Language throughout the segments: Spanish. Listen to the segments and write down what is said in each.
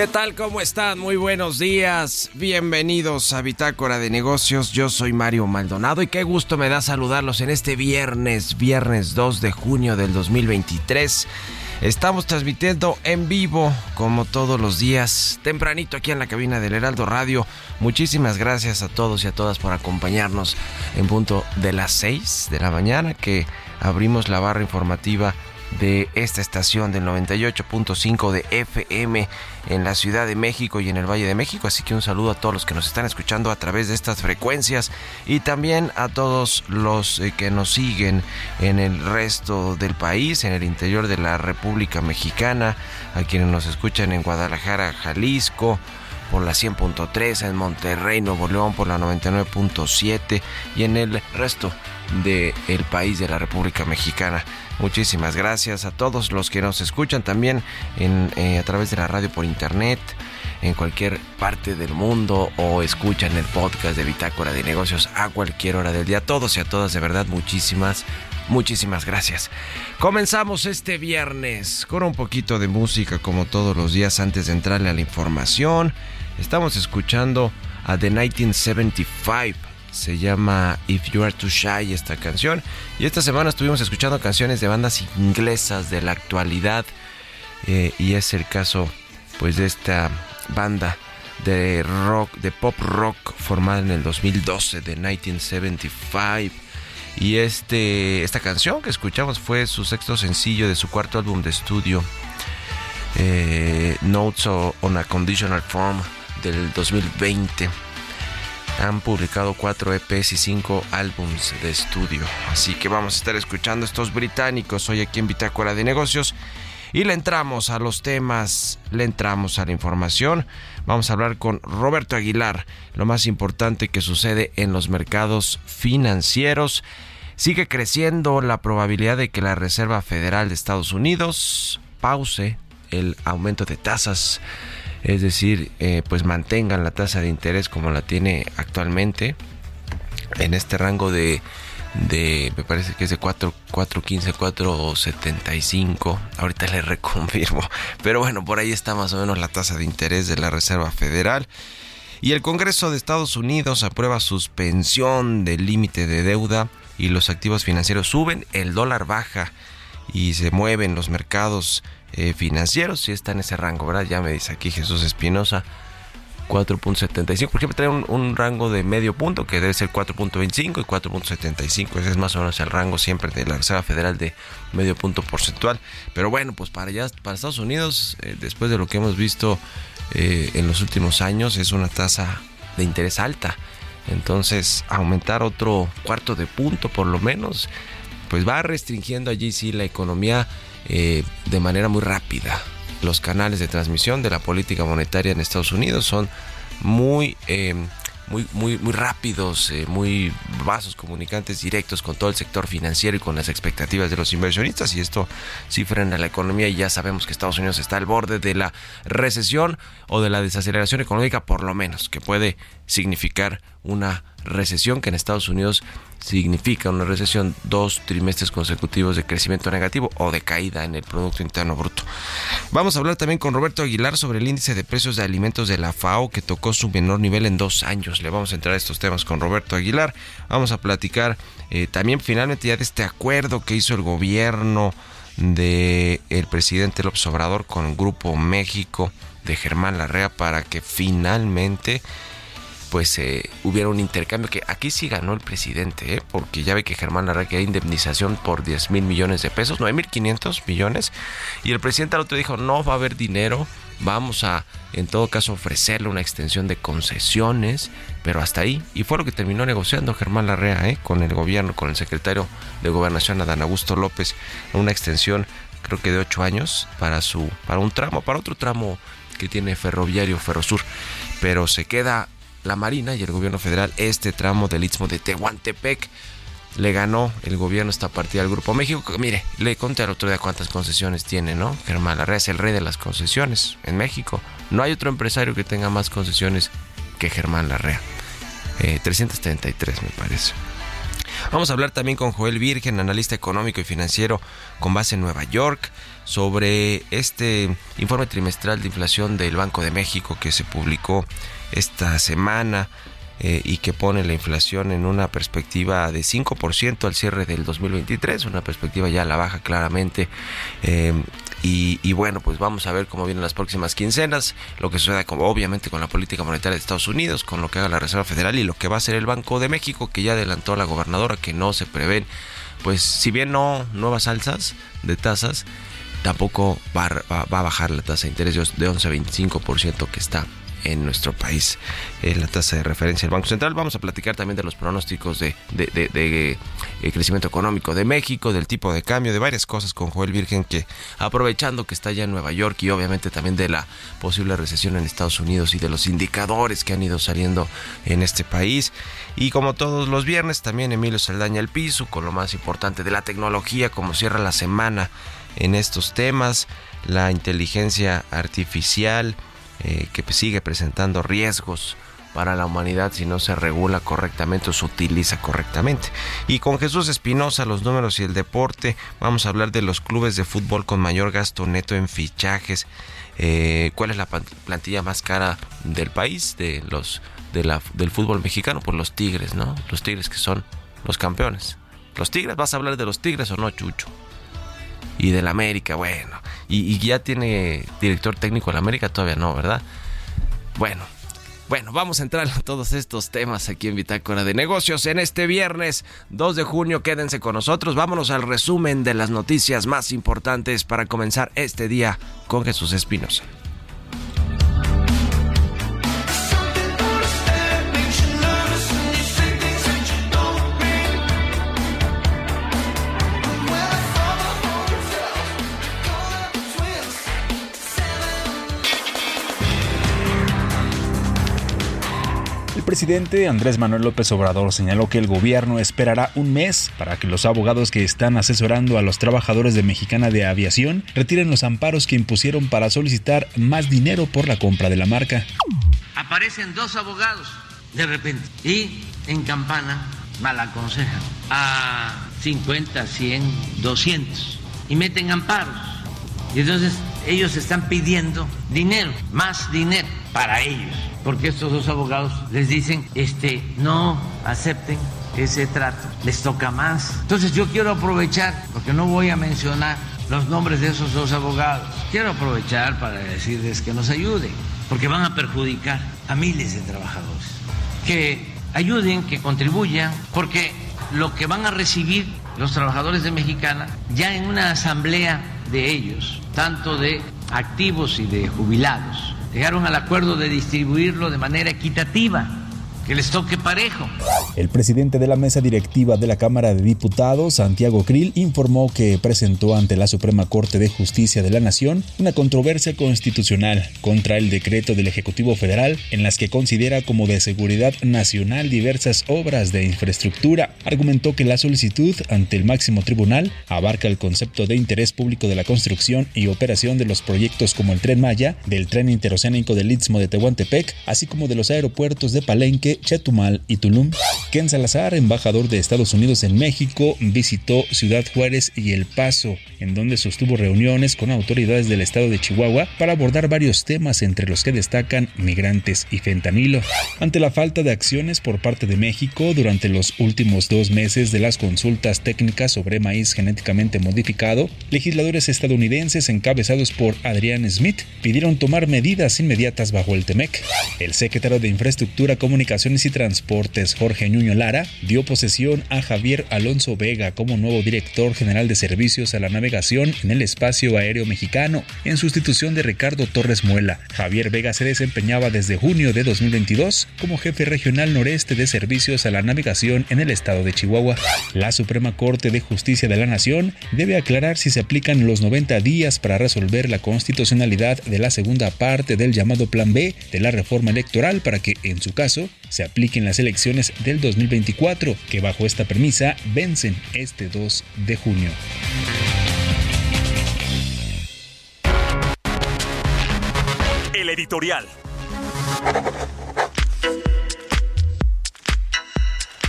¿Qué tal? ¿Cómo están? Muy buenos días. Bienvenidos a Bitácora de Negocios. Yo soy Mario Maldonado y qué gusto me da saludarlos en este viernes, viernes 2 de junio del 2023. Estamos transmitiendo en vivo, como todos los días, tempranito aquí en la cabina del Heraldo Radio. Muchísimas gracias a todos y a todas por acompañarnos en punto de las 6 de la mañana que abrimos la barra informativa de esta estación del 98.5 de FM en la Ciudad de México y en el Valle de México. Así que un saludo a todos los que nos están escuchando a través de estas frecuencias y también a todos los eh, que nos siguen en el resto del país, en el interior de la República Mexicana, a quienes nos escuchan en Guadalajara, Jalisco por la 100.3, en Monterrey, Nuevo León por la 99.7 y en el resto del país de la República Mexicana. Muchísimas gracias a todos los que nos escuchan también en, eh, a través de la radio por internet en cualquier parte del mundo o escuchan el podcast de Bitácora de Negocios a cualquier hora del día. A todos y a todas, de verdad, muchísimas, muchísimas gracias. Comenzamos este viernes con un poquito de música como todos los días antes de entrarle a la información. Estamos escuchando a The 1975 se llama If You Are Too Shy esta canción. Y esta semana estuvimos escuchando canciones de bandas inglesas de la actualidad. Eh, y es el caso pues de esta banda de rock, de pop rock formada en el 2012 de 1975. Y este, esta canción que escuchamos fue su sexto sencillo de su cuarto álbum de estudio, eh, Notes on a Conditional Form del 2020 han publicado cuatro EPs y cinco álbums de estudio. Así que vamos a estar escuchando estos británicos hoy aquí en Bitácora de Negocios. Y le entramos a los temas, le entramos a la información. Vamos a hablar con Roberto Aguilar, lo más importante que sucede en los mercados financieros. Sigue creciendo la probabilidad de que la Reserva Federal de Estados Unidos pause el aumento de tasas es decir, eh, pues mantengan la tasa de interés como la tiene actualmente en este rango de de, me parece que es de 4, 4.15, 4.75. Ahorita le reconfirmo. Pero bueno, por ahí está más o menos la tasa de interés de la Reserva Federal. Y el Congreso de Estados Unidos aprueba suspensión del límite de deuda y los activos financieros suben, el dólar baja y se mueven los mercados eh, financieros. Si está en ese rango, ¿verdad? Ya me dice aquí Jesús Espinosa. 4.75, por ejemplo, trae un, rango de medio punto que debe ser 4.25 y 4.75, ese es más o menos el rango siempre de la Reserva Federal de medio punto porcentual. Pero bueno, pues para allá, para Estados Unidos, eh, después de lo que hemos visto eh, en los últimos años, es una tasa de interés alta. Entonces, aumentar otro cuarto de punto por lo menos, pues va restringiendo allí sí la economía eh, de manera muy rápida. Los canales de transmisión de la política monetaria en Estados Unidos son muy, eh, muy, muy, muy rápidos, eh, muy vasos comunicantes directos con todo el sector financiero y con las expectativas de los inversionistas y esto sí frena la economía y ya sabemos que Estados Unidos está al borde de la recesión o de la desaceleración económica por lo menos, que puede significar una recesión que en Estados Unidos significa una recesión dos trimestres consecutivos de crecimiento negativo o de caída en el Producto Interno Bruto. Vamos a hablar también con Roberto Aguilar sobre el índice de precios de alimentos de la FAO que tocó su menor nivel en dos años. Le vamos a entrar a estos temas con Roberto Aguilar. Vamos a platicar eh, también finalmente ya de este acuerdo que hizo el gobierno del el presidente López Obrador con Grupo México de Germán Larrea para que finalmente pues eh, hubiera un intercambio que aquí sí ganó el presidente, ¿eh? porque ya ve que Germán Larraque hay indemnización por 10 mil millones de pesos, 9 mil 500 millones, y el presidente al otro dijo, no va a haber dinero, vamos a en todo caso ofrecerle una extensión de concesiones, pero hasta ahí, y fue lo que terminó negociando Germán Larrea ¿eh? con el gobierno, con el secretario de Gobernación Adán Augusto López, una extensión creo que de 8 años para su para un tramo, para otro tramo que tiene ferroviario Ferrosur, pero se queda la Marina y el gobierno federal este tramo del Istmo de Tehuantepec. Le ganó el gobierno esta partida al Grupo México. Mire, le conté al otro día cuántas concesiones tiene, ¿no? Germán Larrea es el rey de las concesiones en México. No hay otro empresario que tenga más concesiones que Germán Larrea. 333 eh, me parece. Vamos a hablar también con Joel Virgen, analista económico y financiero con base en Nueva York, sobre este informe trimestral de inflación del Banco de México que se publicó esta semana eh, y que pone la inflación en una perspectiva de 5% al cierre del 2023, una perspectiva ya a la baja claramente. Eh, y, bueno, pues vamos a ver cómo vienen las próximas quincenas, lo que suceda obviamente con la política monetaria de Estados Unidos, con lo que haga la Reserva Federal y lo que va a hacer el Banco de México, que ya adelantó la gobernadora que no se prevén, pues si bien no nuevas alzas de tasas, tampoco va, a bajar la tasa de interés de 11.25% que está en nuestro país la tasa de referencia del Banco Central. Vamos a platicar también de los pronósticos de, de, eh, crecimiento económico de México, del tipo de cambio, de varias cosas con Joel Virgen que aprovechando que está ya en Nueva York y obviamente también de la posible recesión en Estados Unidos y de los indicadores que han ido saliendo en este país. Y como todos los viernes, también Emilio Saldaña el piso con lo más importante de la tecnología, como cierra la semana en estos temas, la inteligencia artificial, eh, que sigue presentando riesgos para la humanidad si no se regula correctamente o se utiliza correctamente. Y con Jesús Espinosa, los números y el deporte, vamos a hablar de los clubes de fútbol con mayor gasto neto en fichajes. Eh, ¿Cuál es la plantilla más cara del país de los de la, del fútbol mexicano? Pues los Tigres, ¿no? Los Tigres que son los campeones. Los Tigres, ¿vas a hablar de los Tigres o no, Chucho? Y del América, bueno y, ya tiene director técnico en América, todavía no, ¿verdad? Bueno, bueno, vamos a entrar en todos estos temas aquí en Bitácora de Negocios en este viernes 2 de junio. Quédense con nosotros. Vámonos al resumen de las noticias más importantes para comenzar este día con Jesús Espinosa. Presidente Andrés Manuel López Obrador señaló que el gobierno esperará un mes para que los abogados que están asesorando a los trabajadores de Mexicana de Aviación retiren los amparos que impusieron para solicitar más dinero por la compra de la marca. Aparecen dos abogados de repente y en campana mal aconsejan a 50, 100, 200 y meten amparos. Y entonces ellos están pidiendo dinero, más dinero para ellos, porque estos dos abogados les dicen, este, no acepten ese trato, les toca más. Entonces yo quiero aprovechar, porque no voy a mencionar los nombres de esos dos abogados, quiero aprovechar para decirles que nos ayuden, porque van a perjudicar a miles de trabajadores, que ayuden, que contribuyan, porque lo que van a recibir los trabajadores de Mexicana ya en una asamblea de ellos, tanto de activos y de jubilados, llegaron al acuerdo de distribuirlo de manera equitativa que les toque parejo. El presidente de la mesa directiva de la Cámara de Diputados, Santiago Krill, informó que presentó ante la Suprema Corte de Justicia de la Nación una controversia constitucional contra el decreto del Ejecutivo Federal en las que considera como de seguridad nacional diversas obras de infraestructura. Argumentó que la solicitud ante el máximo tribunal abarca el concepto de interés público de la construcción y operación de los proyectos como el Tren Maya, del Tren Interoceánico del Istmo de Tehuantepec, así como de los aeropuertos de Palenque, Chetumal y Tulum. Ken Salazar, embajador de Estados Unidos en México, visitó Ciudad Juárez y El Paso, en donde sostuvo reuniones con autoridades del estado de Chihuahua para abordar varios temas entre los que destacan migrantes y fentanilo. Ante la falta de acciones por parte de México durante los últimos dos meses de las consultas técnicas sobre maíz genéticamente modificado, legisladores estadounidenses encabezados por Adrian Smith pidieron tomar medidas inmediatas bajo el TEMEC. El secretario de Infraestructura, Comunicación y Transportes Jorge Ñuño Lara dio posesión a Javier Alonso Vega como nuevo director general de servicios a la navegación en el espacio aéreo mexicano, en sustitución de Ricardo Torres Muela. Javier Vega se desempeñaba desde junio de 2022 como jefe regional noreste de servicios a la navegación en el estado de Chihuahua. La Suprema Corte de Justicia de la Nación debe aclarar si se aplican los 90 días para resolver la constitucionalidad de la segunda parte del llamado Plan B de la reforma electoral para que, en su caso, se apliquen las elecciones del 2024, que bajo esta premisa vencen este 2 de junio. El editorial.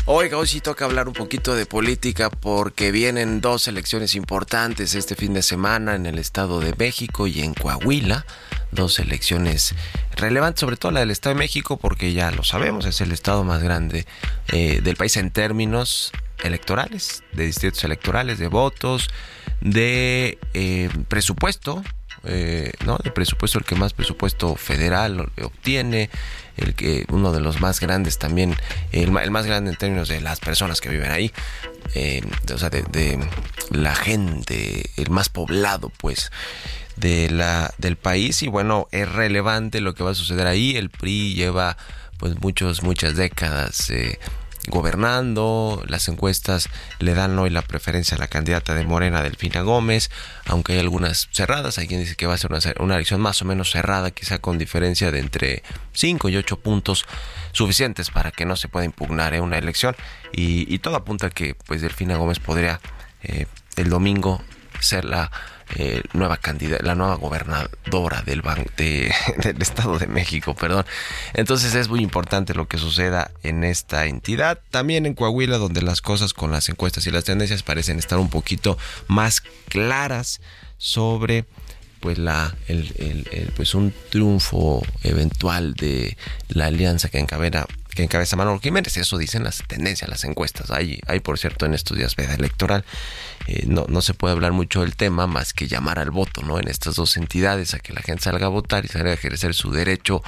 Oiga, hoy sí toca hablar un poquito de política porque vienen dos elecciones importantes este fin de semana en el Estado de México y en Coahuila. Dos elecciones relevantes, sobre todo la del Estado de México, porque ya lo sabemos, es el estado más grande eh, del país en términos electorales, de distritos electorales, de votos, de eh, presupuesto, eh, ¿no? De presupuesto, el que más presupuesto federal obtiene, el que uno de los más grandes también, el, más grande en términos de las personas que viven ahí, o sea, de, de, la gente, el más poblado, pues de la, del país y bueno, es relevante lo que va a suceder ahí. El PRI lleva pues muchos, muchas décadas eh, gobernando, las encuestas le dan hoy la preferencia a la candidata de Morena, Delfina Gómez, aunque hay algunas cerradas, hay quien dice que va a ser una, elección más o menos cerrada, quizá con diferencia de entre 5 y 8 puntos suficientes para que no se pueda impugnar eh, una elección. Y, todo apunta a que pues Delfina Gómez podría eh, el domingo ser la eh, nueva candidata, la nueva gobernadora del, del Estado de México, perdón. Entonces es muy importante lo que suceda en esta entidad. También en Coahuila, donde las cosas con las encuestas y las tendencias parecen estar un poquito más claras sobre pues la el, pues un triunfo eventual de la alianza que encabeza que encabeza Manuel Jiménez, eso dicen las tendencias, las encuestas. Hay, por cierto en estos días veda electoral eh, no, no se puede hablar mucho del tema más que llamar al voto, ¿no? En estas dos entidades, a que la gente salga a votar y salga a ejercer su derecho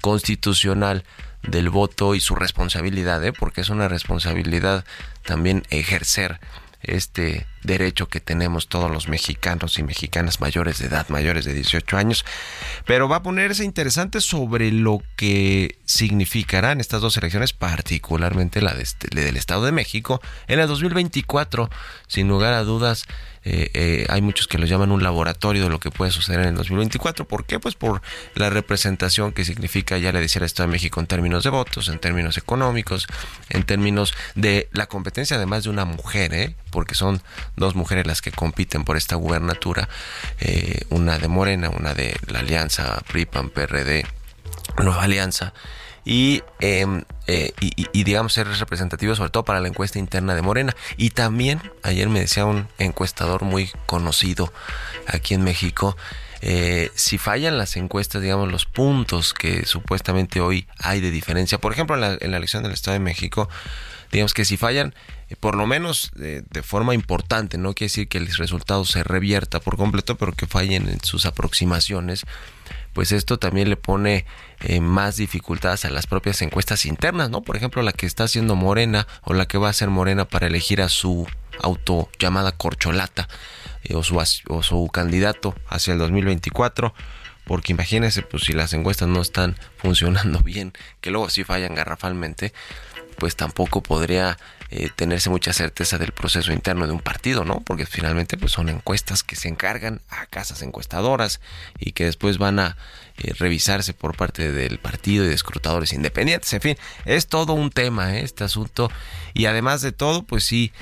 constitucional del voto y su responsabilidad, ¿eh? Porque es una responsabilidad también ejercer este derecho que tenemos todos los mexicanos y mexicanas mayores de edad, mayores de 18 años, pero va a ponerse interesante sobre lo que significarán estas dos elecciones, particularmente la este, del Estado de México, en el 2024, sin lugar a dudas. Eh, eh, hay muchos que lo llaman un laboratorio de lo que puede suceder en el 2024. ¿Por qué? Pues por la representación que significa, ya le decía el Estado de México, en términos de votos, en términos económicos, en términos de la competencia además de una mujer, ¿eh? porque son dos mujeres las que compiten por esta gubernatura, eh, una de Morena, una de la alianza PRI-PAN-PRD, Nueva Alianza. y, em, eh, y, digamos ser representativo sobre todo para la encuesta interna de Morena. Y también ayer me decía un encuestador muy conocido aquí en México, eh, si fallan las encuestas, digamos, los puntos que supuestamente hoy hay de diferencia, por ejemplo, en la, en la elección del Estado de México, digamos que si fallan, eh, por lo menos de, forma importante, no quiere decir que el resultado se revierta por completo, pero que fallen en sus aproximaciones, pues esto también le pone eh, más dificultades a las propias encuestas internas, ¿no? Por ejemplo, la que está haciendo Morena o la que va a hacer Morena para elegir a su auto llamada corcholata eh, o, su, o su candidato hacia el 2024 porque imagínense pues si las encuestas no están funcionando bien que luego sí fallan garrafalmente pues tampoco podría eh, tenerse mucha certeza del proceso interno de un partido, ¿no? Porque finalmente pues son encuestas que se encargan a casas encuestadoras y que después van a eh, revisarse por parte del partido y de escrutadores independientes. En fin, es todo un tema ¿eh? este asunto y además de todo, pues sí,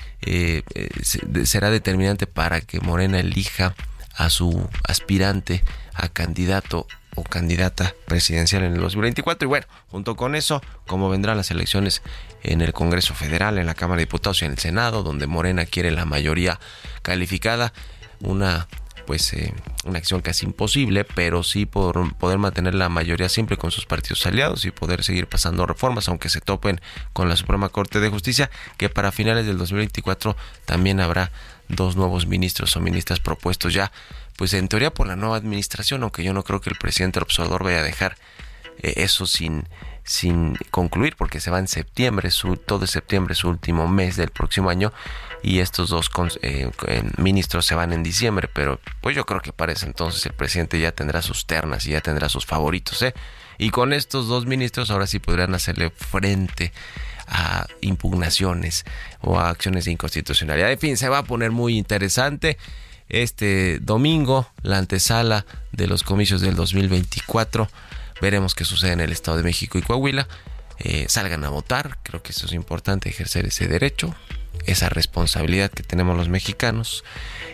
será determinante para que Morena elija a su aspirante a candidato o candidata presidencial en el 2024. Y bueno, junto con eso, como vendrán las elecciones en el Congreso Federal, en la Cámara de Diputados y en el Senado, donde Morena quiere la mayoría calificada, una pues eh, una acción casi imposible, pero sí por poder mantener la mayoría siempre con sus partidos aliados y poder seguir pasando reformas, aunque se topen con la Suprema Corte de Justicia, que para finales del 2024 también habrá dos nuevos ministros o ministras propuestos ya pues en teoría por la nueva administración, aunque yo no creo que el presidente observador vaya a dejar eh, eso sin, sin concluir, porque se va en septiembre, su, todo septiembre, su último mes del próximo año, y estos dos eh, ministros se van en diciembre, pero pues yo creo que para ese entonces el presidente ya tendrá sus ternas y ya tendrá sus favoritos, ¿eh? Y con estos dos ministros ahora sí podrían hacerle frente a impugnaciones o a acciones de inconstitucionalidad. En fin, se va a poner muy interesante este domingo, la antesala de los comicios del 2024. Veremos qué sucede en el Estado de México y Coahuila. Eh, salgan a votar, creo que eso es importante, ejercer ese derecho, esa responsabilidad que tenemos los mexicanos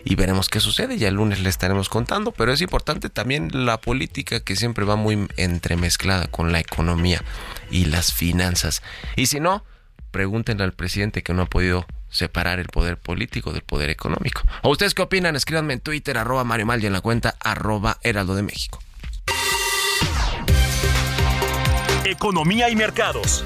y veremos qué sucede. Ya el lunes le estaremos contando, pero es importante también la política que siempre va muy entremezclada con la economía y las finanzas. Y si no, pregúntenle al presidente que no ha podido separar el poder político del poder económico. ¿O ustedes qué opinan? Escríbanme en Twitter, arroba Mario Mal y en la cuenta arroba Heraldo de México. Economía y mercados.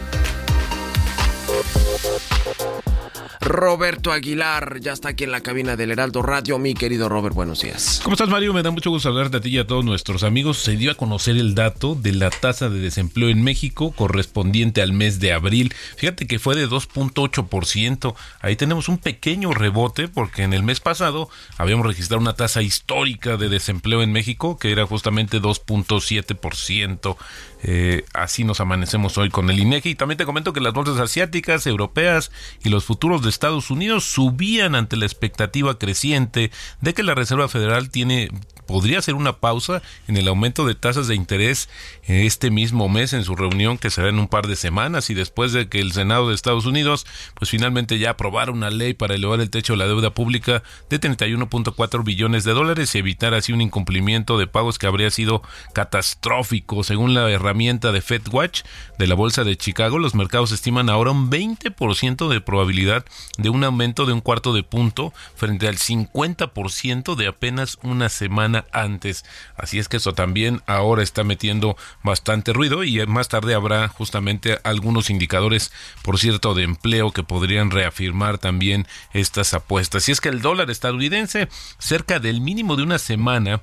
Roberto Aguilar ya está aquí en la cabina del Heraldo Radio. Mi querido Robert, buenos días. ¿Cómo estás, Mario? Me da mucho gusto hablarte a ti y a todos nuestros amigos. Se dio a conocer el dato de la tasa de desempleo en México correspondiente al mes de abril. Fíjate que fue de 2.8%. Ahí tenemos un pequeño rebote porque en el mes pasado habíamos registrado una tasa histórica de desempleo en México que era justamente 2.7%. Eh, así nos amanecemos hoy con el INEGI. Y también te comento que las bolsas asiáticas, europeas y los futuros de Estados Unidos subían ante la expectativa creciente de que la Reserva Federal tiene podría ser una pausa en el aumento de tasas de interés este mismo mes en su reunión que será en un par de semanas y después de que el Senado de Estados Unidos pues finalmente ya aprobara una ley para elevar el techo de la deuda pública de 31.4 billones de dólares y evitar así un incumplimiento de pagos que habría sido catastrófico según la herramienta de FedWatch de la Bolsa de Chicago los mercados estiman ahora un 20% de probabilidad de un aumento de un cuarto de punto frente al 50% de apenas una semana antes. Así es que eso también ahora está metiendo bastante ruido y más tarde habrá justamente algunos indicadores, por cierto, de empleo que podrían reafirmar también estas apuestas. Y es que el dólar estadounidense cerca del mínimo de una semana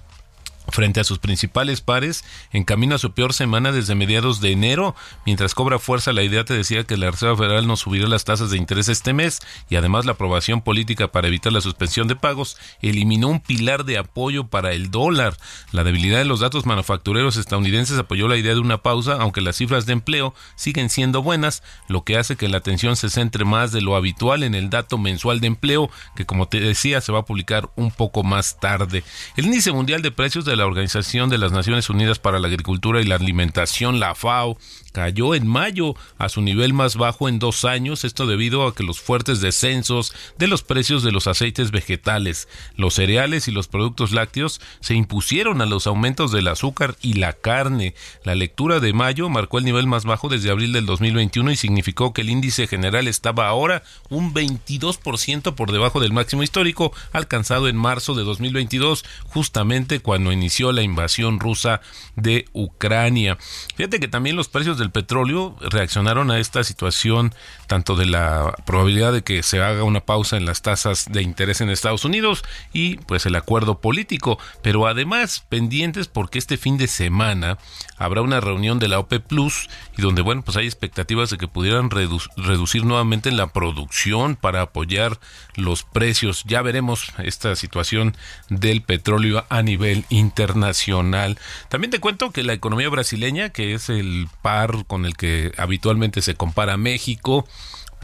frente a sus principales pares en camino a su peor semana desde mediados de enero. Mientras cobra fuerza la idea te decía que la Reserva Federal no subirá las tasas de interés este mes y además la aprobación política para evitar la suspensión de pagos eliminó un pilar de apoyo para el dólar. La debilidad de los datos manufactureros estadounidenses apoyó la idea de una pausa, aunque las cifras de empleo siguen siendo buenas, lo que hace que la atención se centre más de lo habitual en el dato mensual de empleo, que como te decía se va a publicar un poco más tarde. El índice mundial de precios de la Organización de las Naciones Unidas para la Agricultura y la Alimentación, la FAO, cayó en mayo a su nivel más bajo en dos años, esto debido a que los fuertes descensos de los precios de los aceites vegetales, los cereales y los productos lácteos se impusieron a los aumentos del azúcar y la carne. La lectura de mayo marcó el nivel más bajo desde abril del 2021 y significó que el índice general estaba ahora un 22% por debajo del máximo histórico alcanzado en marzo de 2022, justamente cuando inició la invasión rusa de Ucrania. Fíjate que también los precios del petróleo reaccionaron a esta situación, tanto de la probabilidad de que se haga una pausa en las tasas de interés en Estados Unidos y pues el acuerdo político, pero además pendientes porque este fin de semana habrá una reunión de la OPEP Plus y donde bueno, pues hay expectativas de que pudieran reducir nuevamente la producción para apoyar los precios. Ya veremos esta situación del petróleo a nivel internacional. También te cuento que la economía brasileña, que es el par con el que habitualmente se compara México,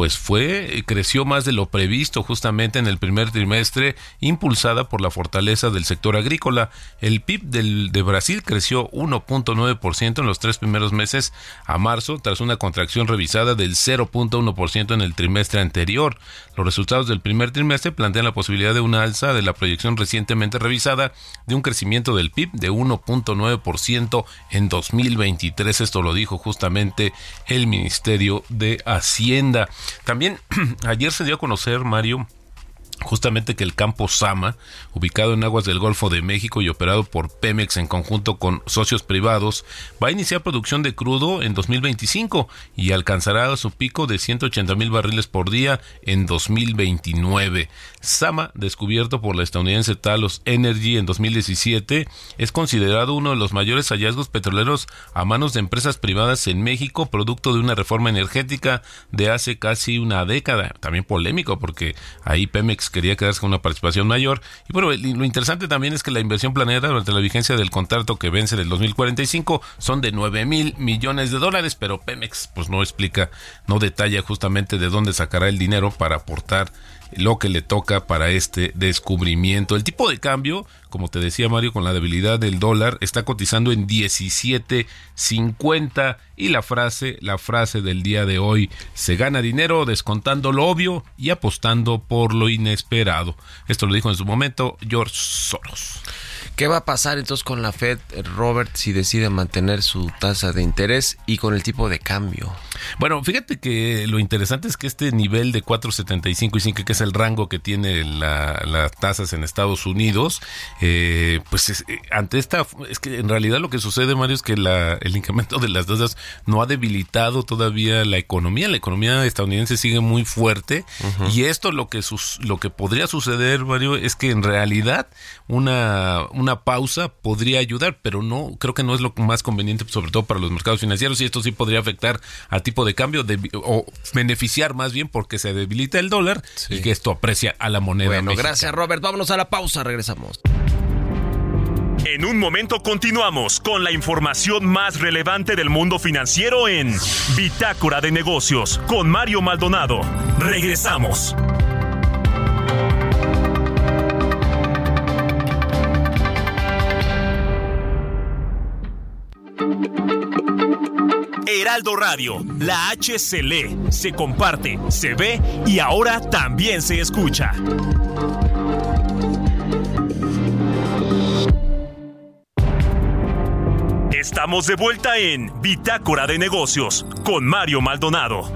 pues fue, creció más de lo previsto justamente en el primer trimestre, impulsada por la fortaleza del sector agrícola. El PIB del, de Brasil creció 1.9% en los tres primeros meses a marzo, tras una contracción revisada del 0.1% en el trimestre anterior. Los resultados del primer trimestre plantean la posibilidad de una alza de la proyección recientemente revisada de un crecimiento del PIB de 1.9% en 2023. Esto lo dijo justamente el Ministerio de Hacienda. También ayer se dio a conocer, Mario, justamente que el campo Sama, ubicado en aguas del Golfo de México y operado por Pemex en conjunto con socios privados, va a iniciar producción de crudo en 2025 y alcanzará su pico de 180 mil barriles por día en 2029. Sama, descubierto por la estadounidense Talos Energy en 2017, es considerado uno de los mayores hallazgos petroleros a manos de empresas privadas en México, producto de una reforma energética de hace casi una década. También polémico porque ahí Pemex quería quedarse con una participación mayor. Y bueno, lo interesante también es que la inversión planeada durante la vigencia del contrato que vence en el 2045 son de 9 mil millones de dólares, pero Pemex pues no explica, no detalla justamente de dónde sacará el dinero para aportar lo que le toca para este descubrimiento. El tipo de cambio, como te decía Mario, con la debilidad del dólar, está cotizando en 17.50 y la frase, la frase del día de hoy, se gana dinero descontando lo obvio y apostando por lo inesperado. Esto lo dijo en su momento George Soros. ¿Qué va a pasar entonces con la Fed, Robert, si decide mantener su tasa de interés y con el tipo de cambio? Bueno, fíjate que lo interesante es que este nivel de 4.75 y 5, que es el rango que tiene las tasas en Estados Unidos, eh, pues eh, ante esta, es que en realidad lo que sucede, Mario, es que el incremento de las tasas no ha debilitado todavía la economía. La economía estadounidense sigue muy fuerte y esto lo que, lo que podría suceder, Mario, es que en realidad una una pausa podría ayudar, pero no creo que no es lo más conveniente, sobre todo para los mercados financieros, y esto sí podría afectar al tipo de cambio o beneficiar más bien porque se debilita el dólar y que esto aprecia a la moneda. Bueno, gracias Robert, vámonos a la pausa, regresamos. En un momento continuamos con la información más relevante del mundo financiero en Bitácora de Negocios con Mario Maldonado. Regresamos. Heraldo Radio, la H se lee, se comparte, se ve y ahora también se escucha. Estamos de vuelta en Bitácora de Negocios con Mario Maldonado.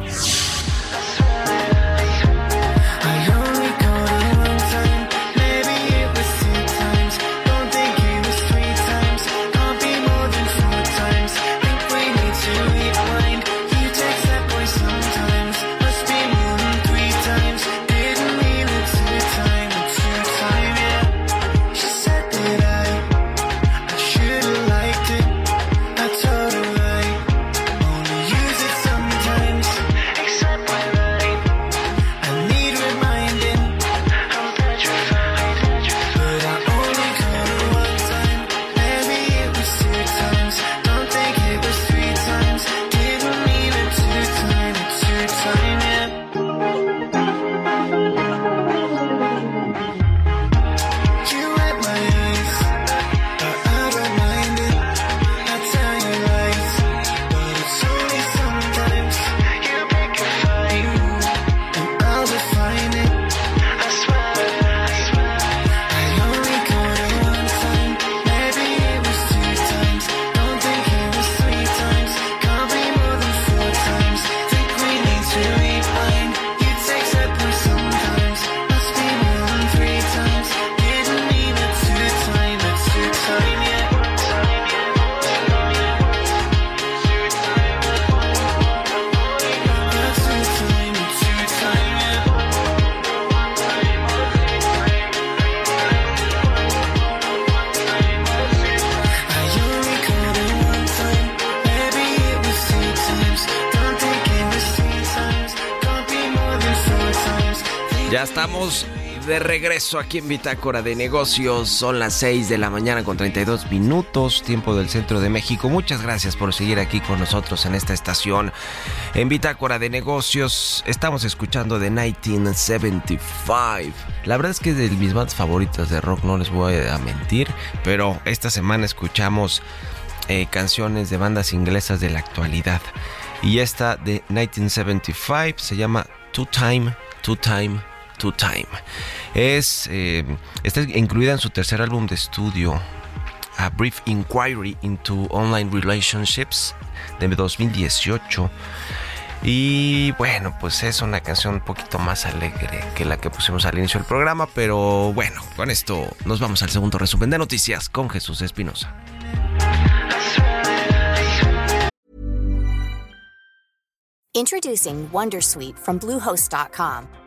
Regreso aquí en Bitácora de Negocios. Son las 6 de la mañana con 32 minutos, tiempo del centro de México. Muchas gracias por seguir aquí con nosotros en esta estación. En Bitácora de Negocios estamos escuchando de 1975. La verdad es que es de mis bandas favoritas de rock, no les voy a mentir. Pero esta semana escuchamos eh, canciones de bandas inglesas de la actualidad. Y esta de 1975 se llama Two Time, Two Time to Time. Es, eh, incluida en su tercer álbum de estudio, A Brief Inquiry into Online Relationships, de 2018. Y bueno, pues es una canción un poquito más alegre que la que pusimos al inicio del programa, pero bueno, con esto nos vamos al segundo resumen de noticias con Jesús Espinosa. Introducing Wondersuite from Bluehost.com.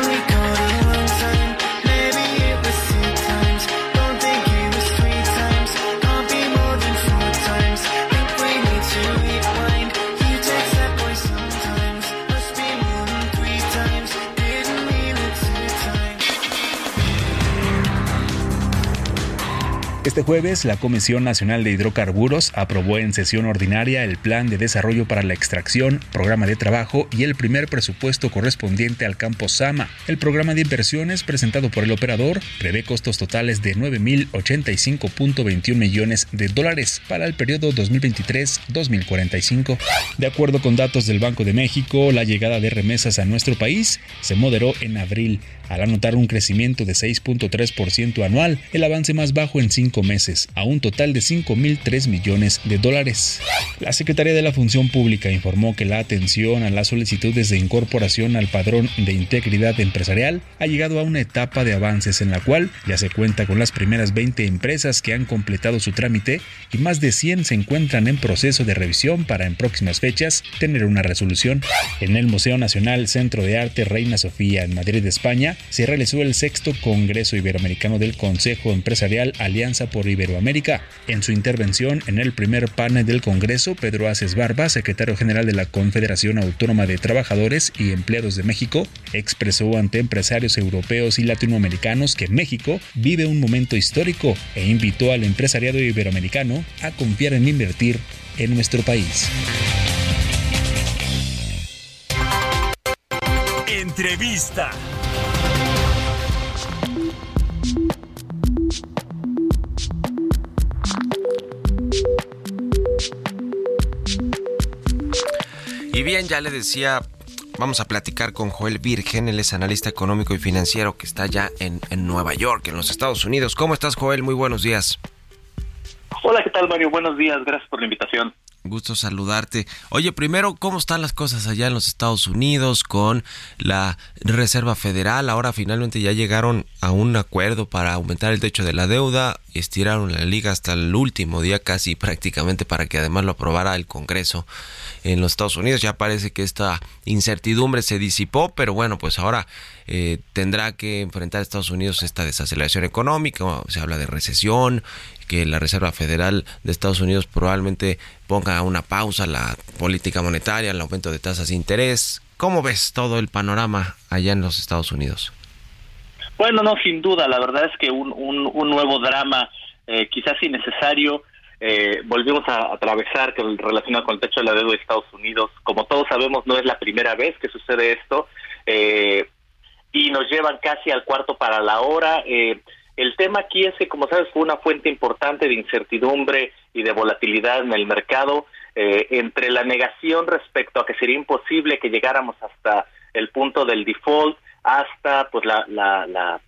Este jueves, la Comisión Nacional de Hidrocarburos aprobó en sesión ordinaria el Plan de Desarrollo para la Extracción, Programa de Trabajo y el primer presupuesto correspondiente al campo Sama. El programa de inversiones presentado por el operador prevé costos totales de 9.085.21 millones de dólares para el periodo 2023-2045. De acuerdo con datos del Banco de México, la llegada de remesas a nuestro país se moderó en abril, al anotar un crecimiento de 6.3% anual, el avance más bajo en cinco meses, a un total de 5.003 millones de dólares. La Secretaría de la Función Pública informó que la atención a las solicitudes de incorporación al padrón de integridad empresarial ha llegado a una etapa de avances en la cual ya se cuenta con las primeras 20 empresas que han completado su trámite y más de 100 se encuentran en proceso de revisión para en próximas fechas tener una resolución. En el Museo Nacional Centro de Arte Reina Sofía en Madrid, España, se realizó el sexto Congreso Iberoamericano del Consejo Empresarial Alianza por Iberoamérica. En su intervención en el primer panel del Congreso, Pedro Aces Barba, secretario general de la Confederación Autónoma de Trabajadores y Empleados de México, expresó ante empresarios europeos y latinoamericanos que México vive un momento histórico e invitó al empresariado iberoamericano a confiar en invertir en nuestro país. Entrevista. Y bien, ya le decía, vamos a platicar con Joel Virgen, él es analista económico y financiero que está ya en, en Nueva York, en los Estados Unidos. ¿Cómo estás, Joel? Muy buenos días. Hola, ¿qué tal, Mario? Buenos días, gracias por la invitación. Gusto saludarte. Oye, primero, ¿cómo están las cosas allá en los Estados Unidos con la Reserva Federal? Ahora finalmente ya llegaron a un acuerdo para aumentar el techo de la deuda, estiraron la liga hasta el último día casi prácticamente para que además lo aprobara el Congreso en los Estados Unidos. Ya parece que esta incertidumbre se disipó, pero bueno, pues ahora eh, tendrá que enfrentar Estados Unidos esta desaceleración económica, se habla de recesión, que la Reserva Federal de Estados Unidos probablemente ponga una pausa a la política monetaria, el aumento de tasas de interés. ¿Cómo ves todo el panorama allá en los Estados Unidos? Bueno, no, sin duda, la verdad es que un, nuevo drama, eh, quizás innecesario, eh, volvimos a atravesar que relacionado con el techo de la deuda de Estados Unidos. Como todos sabemos, no es la primera vez que sucede esto eh, y nos llevan casi al cuarto para la hora. Eh, el tema aquí es que, como sabes, fue una fuente importante de incertidumbre y de volatilidad en el mercado, eh, entre la negación respecto a que sería imposible que llegáramos hasta el punto del default, hasta pues la, la, la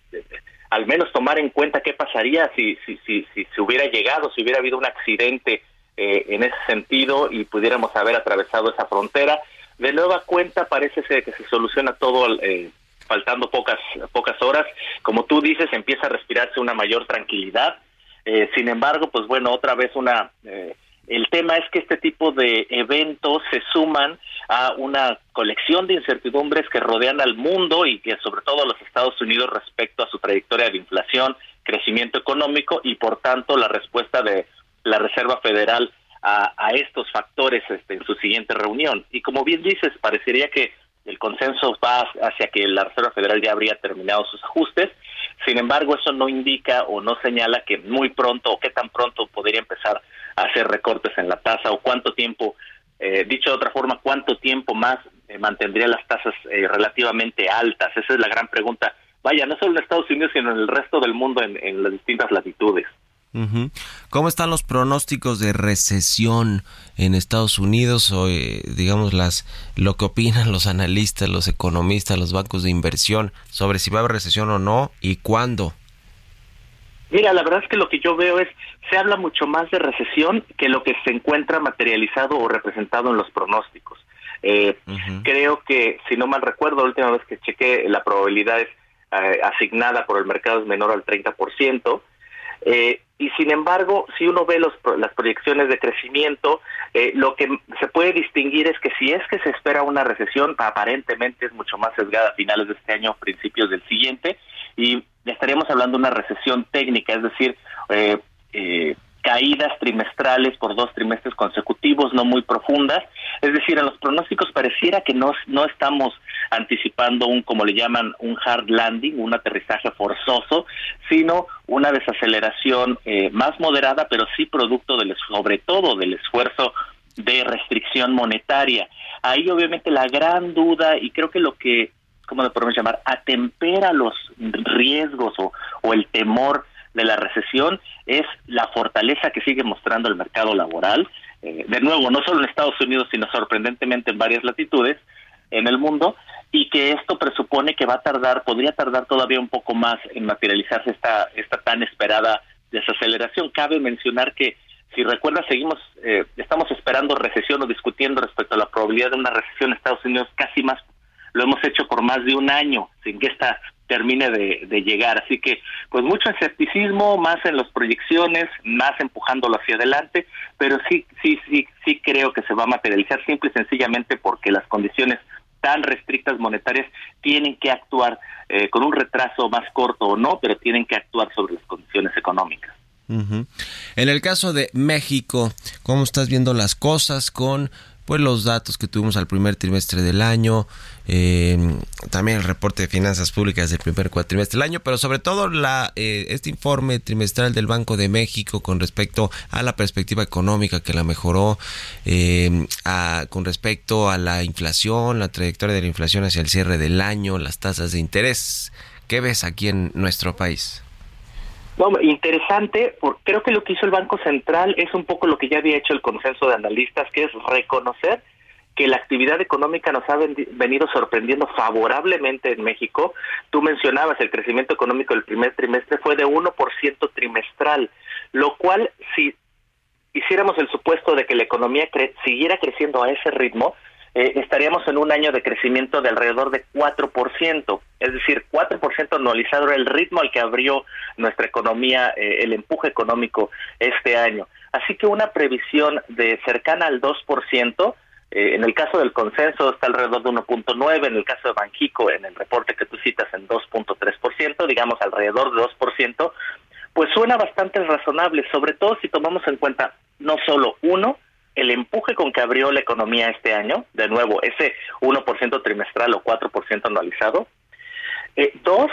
al menos tomar en cuenta qué pasaría si si si, si se hubiera llegado, si hubiera habido un accidente eh, en ese sentido y pudiéramos haber atravesado esa frontera. De nueva cuenta parece ser que se soluciona todo eh, faltando pocas, pocas horas, como tú dices, empieza a respirarse una mayor tranquilidad. Eh, sin embargo, pues bueno, otra vez una... Eh, el tema es que este tipo de eventos se suman a una colección de incertidumbres que rodean al mundo y que sobre todo a los Estados Unidos respecto a su trayectoria de inflación, crecimiento económico y por tanto la respuesta de la Reserva Federal a, estos factores este, en su siguiente reunión. Y como bien dices, parecería que el consenso va hacia que la Reserva Federal ya habría terminado sus ajustes. Sin embargo, eso no indica o no señala que muy pronto o qué tan pronto podría empezar a hacer recortes en la tasa o cuánto tiempo, eh, dicho de otra forma, cuánto tiempo más eh, mantendría las tasas eh, relativamente altas. Esa es la gran pregunta. Vaya, no solo en Estados Unidos, sino en el resto del mundo en las distintas latitudes. ¿Cómo están los pronósticos de recesión en Estados Unidos o eh, digamos las lo que opinan los analistas, los economistas, los bancos de inversión sobre si va a haber recesión o no y cuándo? Mira, la verdad es que lo que yo veo es se habla mucho más de recesión que lo que se encuentra materializado o representado en los pronósticos. Eh, creo que, si no mal recuerdo, la última vez que chequé, la probabilidad es eh, asignada por el mercado es menor al 30%. Eh, y sin embargo, si uno ve los, las proyecciones de crecimiento, eh, lo que se puede distinguir es que si es que se espera una recesión, aparentemente es mucho más sesgada a finales de este año, principios del siguiente, y estaríamos hablando de una recesión técnica, es decir, eh, eh caídas trimestrales por dos trimestres consecutivos, no muy profundas. Es decir, en los pronósticos pareciera que no, no estamos anticipando un, como le llaman, un hard landing, un aterrizaje forzoso, sino una desaceleración eh, más moderada, pero sí producto del, sobre todo del esfuerzo de restricción monetaria. Ahí obviamente la gran duda y creo que lo que, ¿cómo le podemos llamar?, atempera los riesgos o, o el temor de la recesión es la fortaleza que sigue mostrando el mercado laboral. Eh, de nuevo, no solo en Estados Unidos, sino sorprendentemente en varias latitudes en el mundo, y que esto presupone que va a tardar, podría tardar todavía un poco más en materializarse esta, esta tan esperada desaceleración. Cabe mencionar que, si recuerdas, seguimos, eh, estamos esperando recesión o discutiendo respecto a la probabilidad de una recesión en Estados Unidos casi más, lo hemos hecho por más de un año, sin que esta termine de, llegar. Así que, pues mucho escepticismo, más en las proyecciones, más empujándolo hacia adelante, pero sí, sí, sí, sí creo que se va a materializar simple y sencillamente porque las condiciones tan restrictas monetarias tienen que actuar eh, con un retraso más corto o no, pero tienen que actuar sobre las condiciones económicas. En el caso de México, ¿cómo estás viendo las cosas con pues los datos que tuvimos al primer trimestre del año, eh, también el reporte de finanzas públicas del primer cuatrimestre del año, pero sobre todo la, eh, este informe trimestral del Banco de México con respecto a la perspectiva económica que la mejoró, eh, con respecto a la inflación, la trayectoria de la inflación hacia el cierre del año, las tasas de interés. ¿Qué ves aquí en nuestro país? Interesante, porque creo que lo que hizo el Banco Central es un poco lo que ya había hecho el consenso de analistas, que es reconocer que la actividad económica nos ha venido sorprendiendo favorablemente en México. Tú mencionabas el crecimiento económico del primer trimestre fue de 1% trimestral, lo cual si hiciéramos el supuesto de que la economía siguiera creciendo a ese ritmo, eh, estaríamos en un año de crecimiento de alrededor de 4%, es decir, 4% anualizado era el ritmo al que abrió nuestra economía, eh, el empuje económico este año. Así que una previsión de cercana al 2%, eh, en el caso del consenso está alrededor de 1.9, en el caso de Banjico, en el reporte que tú citas, en 2.3%, digamos alrededor de 2%, pues suena bastante razonable, sobre todo si tomamos en cuenta no solo uno, el empuje con que abrió la economía este año, de nuevo, ese 1% trimestral o 4% anualizado. Eh, dos,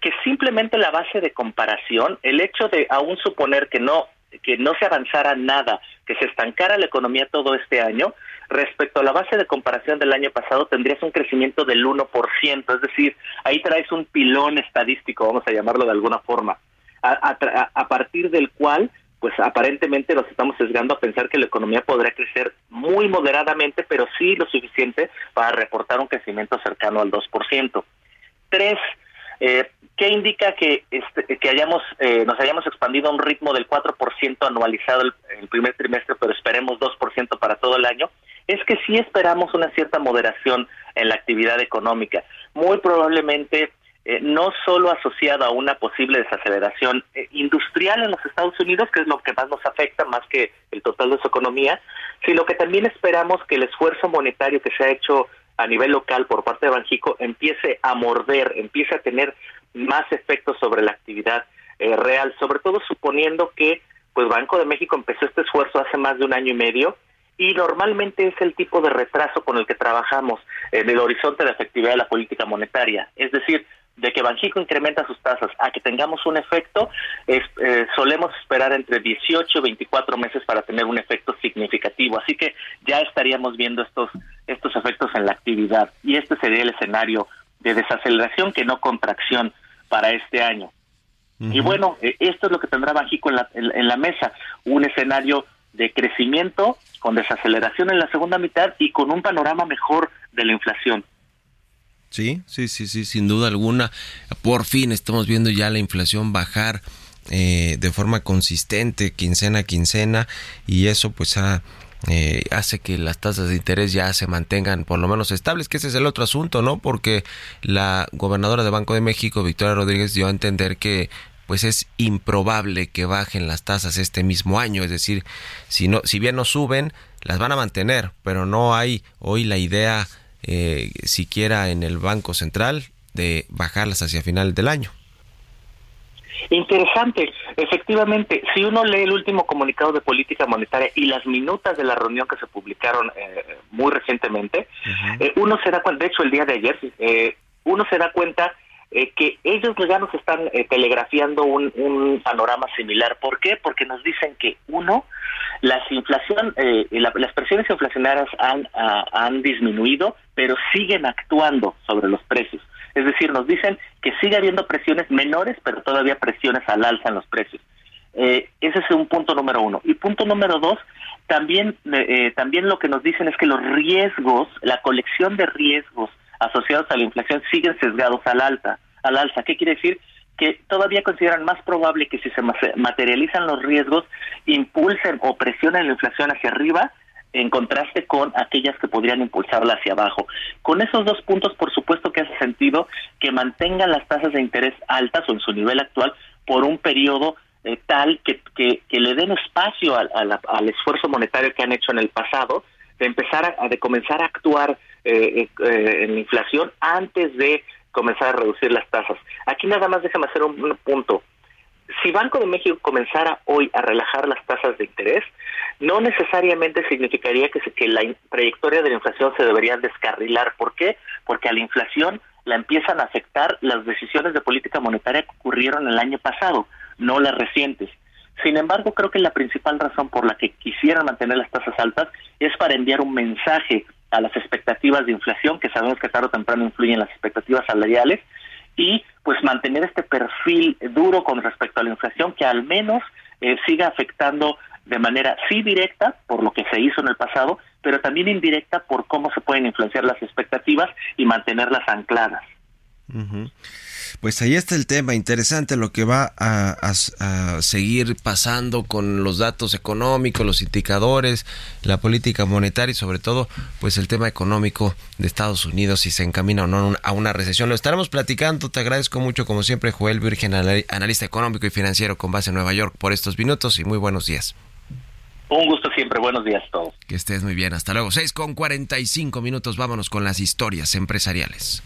que simplemente la base de comparación, el hecho de aún suponer que no que no se avanzara nada, que se estancara la economía todo este año, respecto a la base de comparación del año pasado tendrías un crecimiento del 1%, es decir, ahí traes un pilón estadístico, vamos a llamarlo de alguna forma, a partir del cual pues aparentemente nos estamos sesgando a pensar que la economía podrá crecer muy moderadamente, pero sí lo suficiente para reportar un crecimiento cercano al 2%. Tres, eh, ¿qué indica que, este, que hayamos, eh, nos hayamos expandido a un ritmo del 4% anualizado el, el, primer trimestre, pero esperemos 2% para todo el año? Es que sí esperamos una cierta moderación en la actividad económica, muy probablemente eh, no solo asociada a una posible desaceleración eh, industrial en los Estados Unidos, que es lo que más nos afecta, más que el total de su economía, sino que también esperamos que el esfuerzo monetario que se ha hecho a nivel local por parte de Banjico empiece a morder, empiece a tener más efectos sobre la actividad eh, real, sobre todo suponiendo que pues Banco de México empezó este esfuerzo hace más de un año y medio y normalmente es el tipo de retraso con el que trabajamos en el horizonte de efectividad de la política monetaria, es decir, de que Banjico incrementa sus tasas a que tengamos un efecto, es, eh, solemos esperar entre 18 y 24 meses para tener un efecto significativo. Así que ya estaríamos viendo estos, estos efectos en la actividad. Y este sería el escenario de desaceleración que no contracción para este año. Y bueno, eh, esto es lo que tendrá Banjico en la, en la mesa, un escenario de crecimiento con desaceleración en la segunda mitad y con un panorama mejor de la inflación. Sí, sí, sí, sí, sin duda alguna. Por fin estamos viendo ya la inflación bajar eh, de forma consistente, quincena a quincena, y eso pues eh, hace que las tasas de interés ya se mantengan por lo menos estables, que ese es el otro asunto, ¿no? Porque la gobernadora de Banco de México, Victoria Rodríguez, dio a entender que pues es improbable que bajen las tasas este mismo año, es decir, si no, si bien no suben, las van a mantener, pero no hay hoy la idea eh, siquiera en el Banco Central de bajarlas hacia final del año. Interesante, efectivamente, si uno lee el último comunicado de política monetaria y las minutas de la reunión que se publicaron eh, muy recientemente, eh, uno se da cuenta, de hecho el día de ayer, eh, uno se da cuenta eh, que ellos ya están eh, telegrafiando un, panorama similar. ¿Por qué? Porque nos dicen que, uno, las inflación, eh, las presiones inflacionarias han, han disminuido, pero siguen actuando sobre los precios. Es decir, nos dicen que sigue habiendo presiones menores, pero todavía presiones al alza en los precios. ese es un punto número uno. Y punto número dos, también, también lo que nos dicen es que los riesgos, la colección de riesgos asociados a la inflación siguen sesgados al alta, al alza. ¿Qué quiere decir? Que todavía consideran más probable que si se materializan los riesgos impulsen o presionen la inflación hacia arriba en contraste con aquellas que podrían impulsarla hacia abajo. Con esos dos puntos, por supuesto que hace sentido que mantengan las tasas de interés altas o en su nivel actual por un periodo eh, tal que, le den espacio al, al, esfuerzo monetario que han hecho en el pasado, de empezar a, de comenzar a actuar eh, eh, en inflación antes de comenzar a reducir las tasas. Aquí nada más déjame hacer un, punto. Si Banco de México comenzara hoy a relajar las tasas de interés, no necesariamente significaría que, que la trayectoria de la inflación se debería descarrilar. ¿Por qué? Porque a la inflación la empiezan a afectar las decisiones de política monetaria que ocurrieron el año pasado, no las recientes. Sin embargo, creo que la principal razón por la que quisieran mantener las tasas altas es para enviar un mensaje a las expectativas de inflación, que sabemos que tarde o temprano influyen las expectativas salariales, y pues mantener este perfil duro con respecto a la inflación que al menos eh, siga afectando de manera sí directa por lo que se hizo en el pasado, pero también indirecta por cómo se pueden influenciar las expectativas y mantenerlas ancladas. Pues ahí está el tema, interesante lo que va a, seguir pasando con los datos económicos, los indicadores, la política monetaria y sobre todo pues el tema económico de Estados Unidos si se encamina o no a una recesión. Lo estaremos platicando, te agradezco mucho como siempre Joel Virgen, analista económico y financiero con base en Nueva York por estos minutos y muy buenos días. Un gusto siempre, buenos días a todos. Que estés muy bien, hasta luego. 6 con 45 minutos, vámonos con las historias empresariales.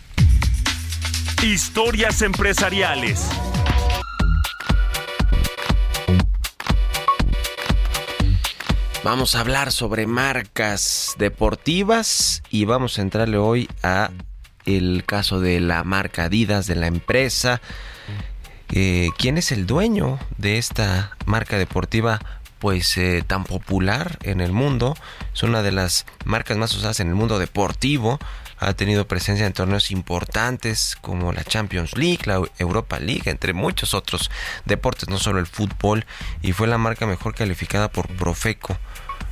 Historias empresariales. Vamos a hablar sobre marcas deportivas y vamos a entrarle hoy a el caso de la marca Adidas de la empresa. Eh, ¿Quién es el dueño de esta marca deportiva? Pues eh, tan popular en el mundo, es una de las marcas más usadas en el mundo deportivo ha tenido presencia en torneos importantes como la Champions League, la Europa League, entre muchos otros deportes, no solo el fútbol, y fue la marca mejor calificada por Profeco.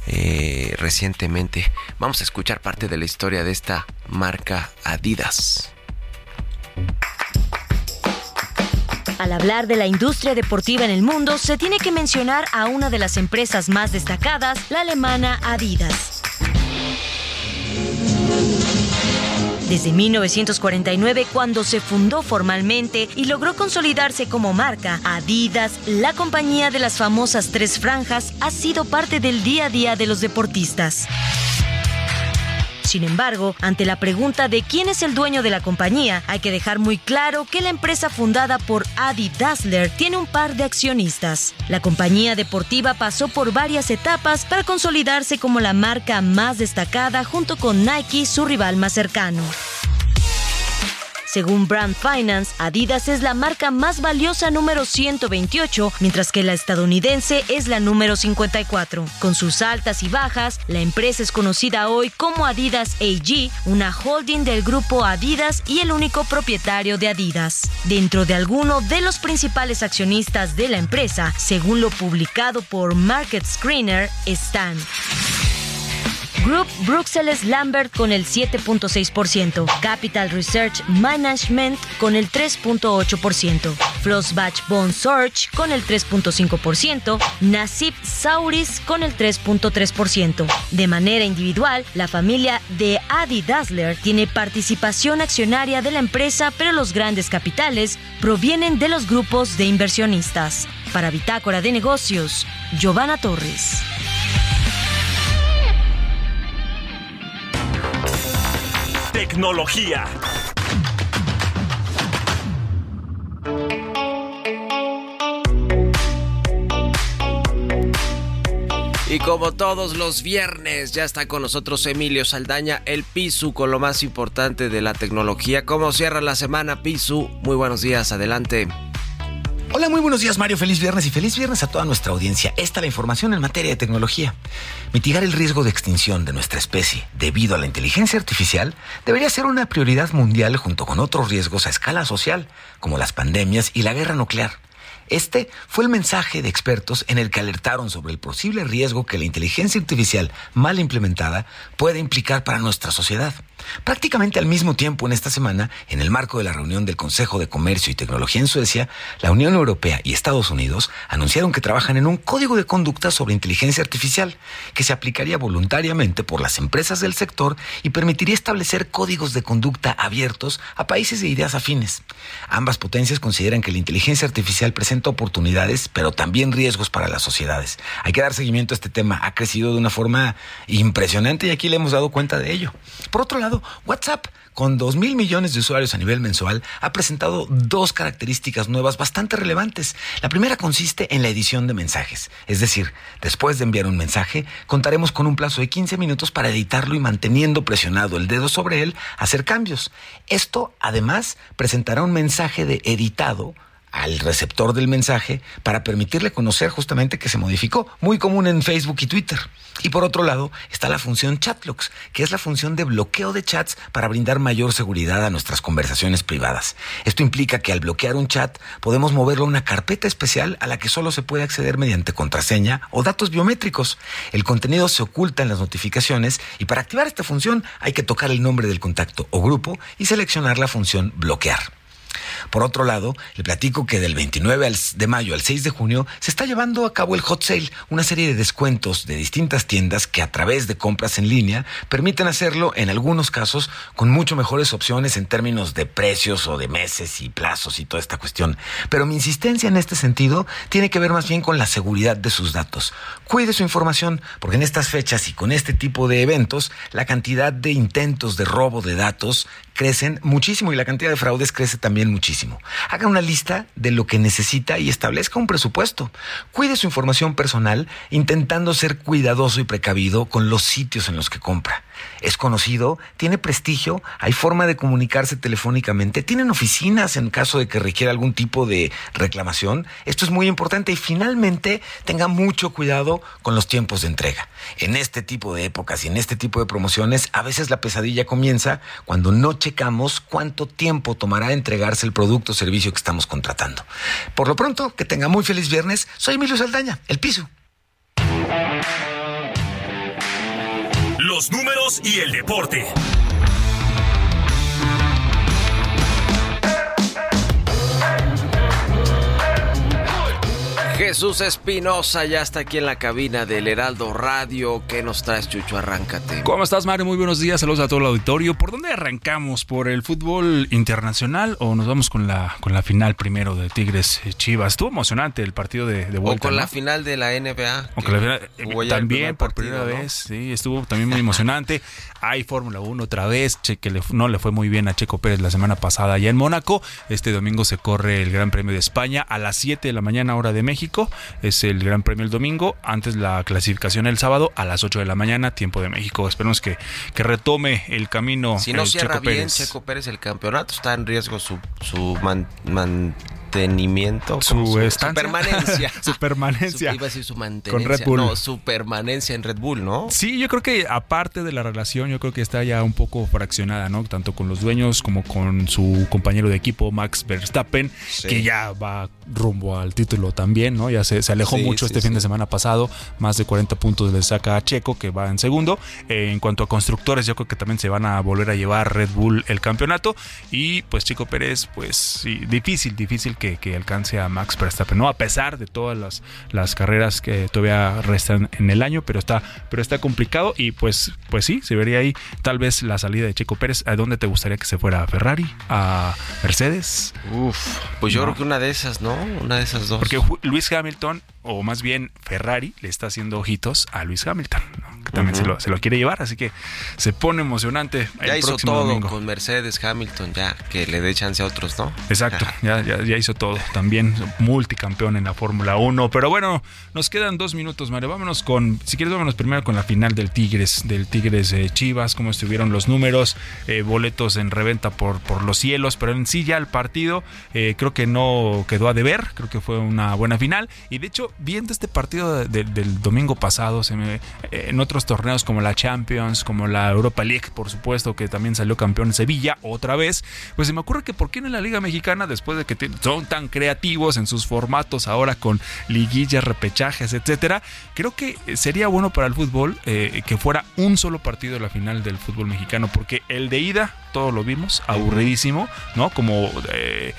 Eh, recientemente. Vamos a escuchar parte de la historia de esta marca Adidas. Al hablar de la industria deportiva en el mundo, se tiene que mencionar a una de las empresas más destacadas, la alemana Adidas. Desde 1949, cuando se fundó formalmente y logró consolidarse como marca, Adidas, la compañía de las famosas tres franjas, ha sido parte del día a día de los deportistas. Sin embargo, ante la pregunta de quién es el dueño de la compañía, hay que dejar muy claro que la empresa fundada por Adi Dassler tiene un par de accionistas. La compañía deportiva pasó por varias etapas para consolidarse como la marca más destacada junto con Nike, su rival más cercano. Según Brand Finance, Adidas es la marca más valiosa número 128, mientras que la estadounidense es la número 54. Con sus altas y bajas, la empresa es conocida hoy como Adidas AG, una holding del grupo Adidas y el único propietario de Adidas. Dentro de alguno de los principales accionistas de la empresa, según lo publicado por Market Screener, están Group Bruxelles Lambert con el 7.6%, Capital Research Management con el 3.8%, Flossbach Bond Search con el 3.5%, Nasib Sauris con el 3.3%. De manera individual, la familia de Adi Dassler tiene participación accionaria de la empresa, pero los grandes capitales provienen de los grupos de inversionistas. Para Bitácora de Negocios, Giovanna Torres. Tecnología. Y como todos los viernes, ya está con nosotros Emilio Saldaña, el Pisu, con lo más importante de la tecnología. ¿Cómo cierra la semana, Pisu? Muy buenos días, adelante. Hola, muy buenos días Mario, feliz viernes y feliz viernes a toda nuestra audiencia. Esta la información en materia de tecnología. Mitigar el riesgo de extinción de nuestra especie debido a la inteligencia artificial debería ser una prioridad mundial junto con otros riesgos a escala social, como las pandemias y la guerra nuclear. Este fue el mensaje de expertos en el que alertaron sobre el posible riesgo que la inteligencia artificial mal implementada puede implicar para nuestra sociedad. Prácticamente al mismo tiempo en esta semana, en el marco de la reunión del Consejo de Comercio y Tecnología en Suecia, la Unión Europea y Estados Unidos anunciaron que trabajan en un código de conducta sobre inteligencia artificial que se aplicaría voluntariamente por las empresas del sector y permitiría establecer códigos de conducta abiertos a países de ideas afines. Ambas potencias consideran que la inteligencia artificial presenta oportunidades, pero también riesgos para las sociedades. Hay que dar seguimiento a este tema. Ha crecido de una forma impresionante y aquí le hemos dado cuenta de ello. Por otro lado, WhatsApp, con 2 mil millones de usuarios a nivel mensual, ha presentado dos características nuevas bastante relevantes. La primera consiste en la edición de mensajes. Es decir, después de enviar un mensaje, contaremos con un plazo de 15 minutos para editarlo y manteniendo presionado el dedo sobre él, hacer cambios. Esto, además, presentará un mensaje de editado al receptor del mensaje para permitirle conocer justamente que se modificó, muy común en Facebook y Twitter. Y por otro lado está la función Chatlocks, que es la función de bloqueo de chats para brindar mayor seguridad a nuestras conversaciones privadas. Esto implica que al bloquear un chat podemos moverlo a una carpeta especial a la que solo se puede acceder mediante contraseña o datos biométricos. El contenido se oculta en las notificaciones y para activar esta función hay que tocar el nombre del contacto o grupo y seleccionar la función bloquear. Por otro lado, le platico que del 29 de mayo al 6 de junio se está llevando a cabo el Hot Sale, una serie de descuentos de distintas tiendas que a través de compras en línea permiten hacerlo en algunos casos con mucho mejores opciones en términos de precios o de meses y plazos y toda esta cuestión. Pero mi insistencia en este sentido tiene que ver más bien con la seguridad de sus datos. Cuide su información porque en estas fechas y con este tipo de eventos la cantidad de intentos de robo de datos crecen muchísimo y la cantidad de fraudes crece también muchísimo. Haga una lista de lo que necesita y establezca un presupuesto. Cuide su información personal intentando ser cuidadoso y precavido con los sitios en los que compra. Es conocido, tiene prestigio, hay forma de comunicarse telefónicamente, tienen oficinas en caso de que requiera algún tipo de reclamación. Esto es muy importante y finalmente tenga mucho cuidado con los tiempos de entrega. En este tipo de épocas y en este tipo de promociones, a veces la pesadilla comienza cuando no checamos cuánto tiempo tomará entregarse el producto o servicio que estamos contratando. Por lo pronto, que tenga muy feliz viernes. Soy Emilio Saldaña, el piso. Los números y el deporte. Jesús Espinosa ya está aquí en la cabina del Heraldo Radio. ¿Qué nos traes, Chucho? Arráncate. ¿Cómo estás, Mario? Muy buenos días. Saludos a todo el auditorio. ¿Por dónde arrancamos? ¿Por el fútbol internacional o nos vamos con la, con la final primero de Tigres eh, Chivas? Estuvo emocionante el partido de, de vuelta. O con ¿no? la final de la NBA. O con la final- jugó ya el también por partido, primera ¿no? vez, sí, estuvo también muy emocionante. Hay Fórmula 1 otra vez, che, que le- no le fue muy bien a Checo Pérez la semana pasada allá en Mónaco. Este domingo se corre el Gran Premio de España a las 7 de la mañana hora de México. Es el Gran Premio el domingo, antes la clasificación el sábado a las 8 de la mañana, tiempo de México. Esperemos que, que retome el camino Si no el cierra Checo bien Pérez. Checo Pérez el campeonato, está en riesgo su, su man- mantenimiento. Su ¿cómo se- estancia. permanencia. Su permanencia. Su- iba a decir su mantenencia. Red Bull. No, su permanencia en Red Bull, ¿no? Sí, yo creo que aparte de la relación, yo creo que está ya un poco fraccionada, ¿no? Tanto con los dueños como con su compañero de equipo, Max Verstappen, Sí. que ya va rumbo al título también, ¿no? Ya se, se alejó Sí, mucho sí, este fin de semana pasado, más de 40 puntos le saca a Checo, que va en segundo. Eh, en cuanto a constructores, yo creo que también se van a volver a llevar Red Bull el campeonato. Y pues Checo Pérez, pues sí, difícil, difícil que, que alcance a Max Verstappen, ¿no? A pesar de todas las, las carreras que todavía restan en el año, pero está, pero está complicado y pues, pues sí, se vería ahí tal vez la salida de Checo Pérez. ¿A dónde te gustaría que se fuera? ¿A Ferrari? ¿A Mercedes? Uf, pues yo No. creo que una de esas, ¿no? Una de esas dos. Porque Luis Hamilton, o más bien Ferrari, le está haciendo ojitos a Luis Hamilton, ¿no? También se, lo, se lo quiere llevar, así que se pone emocionante el ya hizo próximo todo domingo. con Mercedes, Hamilton, ya que le dé chance a otros, ¿no? Exacto, ya, ya, ya hizo todo. También multicampeón en la Fórmula 1. Pero bueno, nos quedan dos minutos, Mario. Vámonos con, si quieres, vámonos primero con la final del Tigres, del Tigres eh, Chivas, cómo estuvieron los números, eh, boletos en reventa por, por los cielos. Pero en sí ya el partido eh, creo que no quedó a deber, creo que fue una buena final. Y de hecho, viendo este partido de- de- del domingo pasado, se me, eh, en otros torneos como la Champions, como la Europa League, por supuesto, que también salió campeón en Sevilla otra vez, pues se me ocurre que por qué en la Liga Mexicana, después de que son tan creativos en sus formatos ahora con liguillas, repechajes, etcétera, creo que sería bueno para el fútbol eh, que fuera un solo partido la final del fútbol mexicano, porque el de ida, todos lo vimos, aburridísimo, ¿no? Como eh,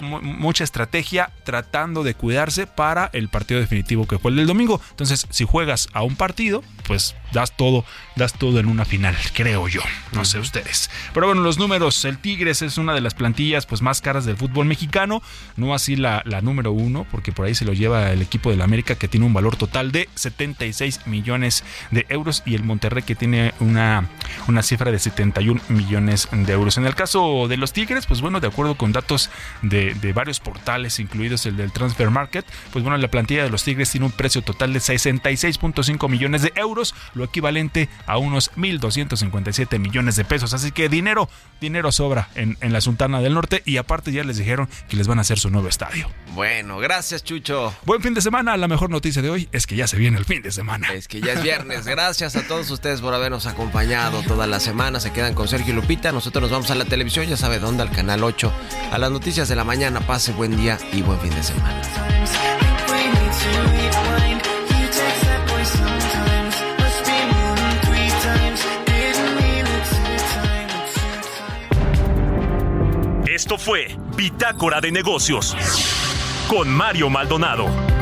mucha estrategia tratando de cuidarse para el partido definitivo que fue el del domingo. Entonces, si juegas a un partido, pues das todo, das todo en una final, creo yo. No sé ustedes. Pero bueno, los números, el Tigres es una de las plantillas pues más caras del fútbol mexicano, no así la, la número uno, porque por ahí se lo lleva el equipo del América que tiene un valor total de 76 millones de euros y el Monterrey que tiene una, una cifra de 71 millones de euros. En el caso de los Tigres, pues bueno, de acuerdo con datos de, de varios portales, incluidos el del Transfer Market, pues bueno, la plantilla de los Tigres tiene un precio total de 66.5 millones de euros, lo equivalente a unos 1.257 millones de pesos. Así que dinero, dinero sobra en, en la Sultana del Norte y aparte ya les dijeron que les van a hacer su nuevo estadio. Bueno, gracias, Chucho. Buen fin de semana. La mejor noticia de hoy es que ya se viene el fin de semana. Es que ya es viernes. Gracias a todos ustedes por habernos acompañado toda la semana. Se quedan con Sergio y Nosotros nos vamos a la televisión, ya sabe dónde, al canal 8, a las noticias de la mañana. Pase buen día y buen fin de semana. Esto fue Bitácora de Negocios con Mario Maldonado.